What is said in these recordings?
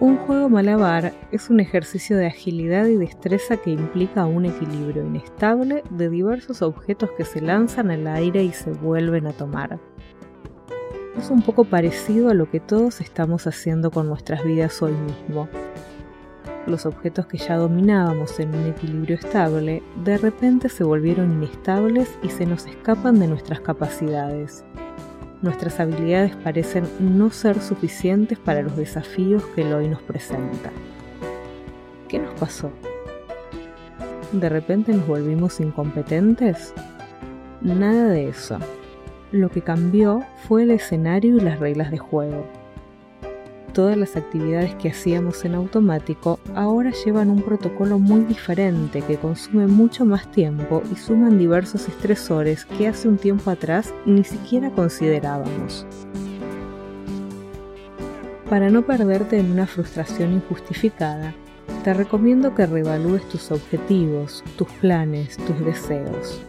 Un juego malabar es un ejercicio de agilidad y destreza que implica un equilibrio inestable de diversos objetos que se lanzan al aire y se vuelven a tomar. Es un poco parecido a lo que todos estamos haciendo con nuestras vidas hoy mismo. Los objetos que ya dominábamos en un equilibrio estable, de repente se volvieron inestables y se nos escapan de nuestras capacidades nuestras habilidades parecen no ser suficientes para los desafíos que el hoy nos presenta. ¿Qué nos pasó? ¿De repente nos volvimos incompetentes? Nada de eso. Lo que cambió fue el escenario y las reglas de juego todas las actividades que hacíamos en automático ahora llevan un protocolo muy diferente que consume mucho más tiempo y suman diversos estresores que hace un tiempo atrás ni siquiera considerábamos. Para no perderte en una frustración injustificada, te recomiendo que reevalúes tus objetivos, tus planes, tus deseos.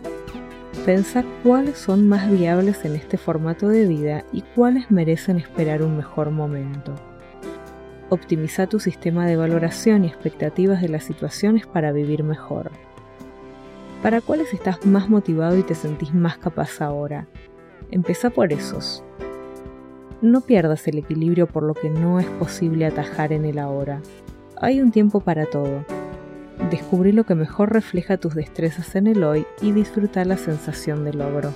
Pensa cuáles son más viables en este formato de vida y cuáles merecen esperar un mejor momento. Optimiza tu sistema de valoración y expectativas de las situaciones para vivir mejor. ¿Para cuáles estás más motivado y te sentís más capaz ahora? Empieza por esos. No pierdas el equilibrio por lo que no es posible atajar en el ahora. Hay un tiempo para todo. Descubrí lo que mejor refleja tus destrezas en el hoy y disfruta la sensación de logro.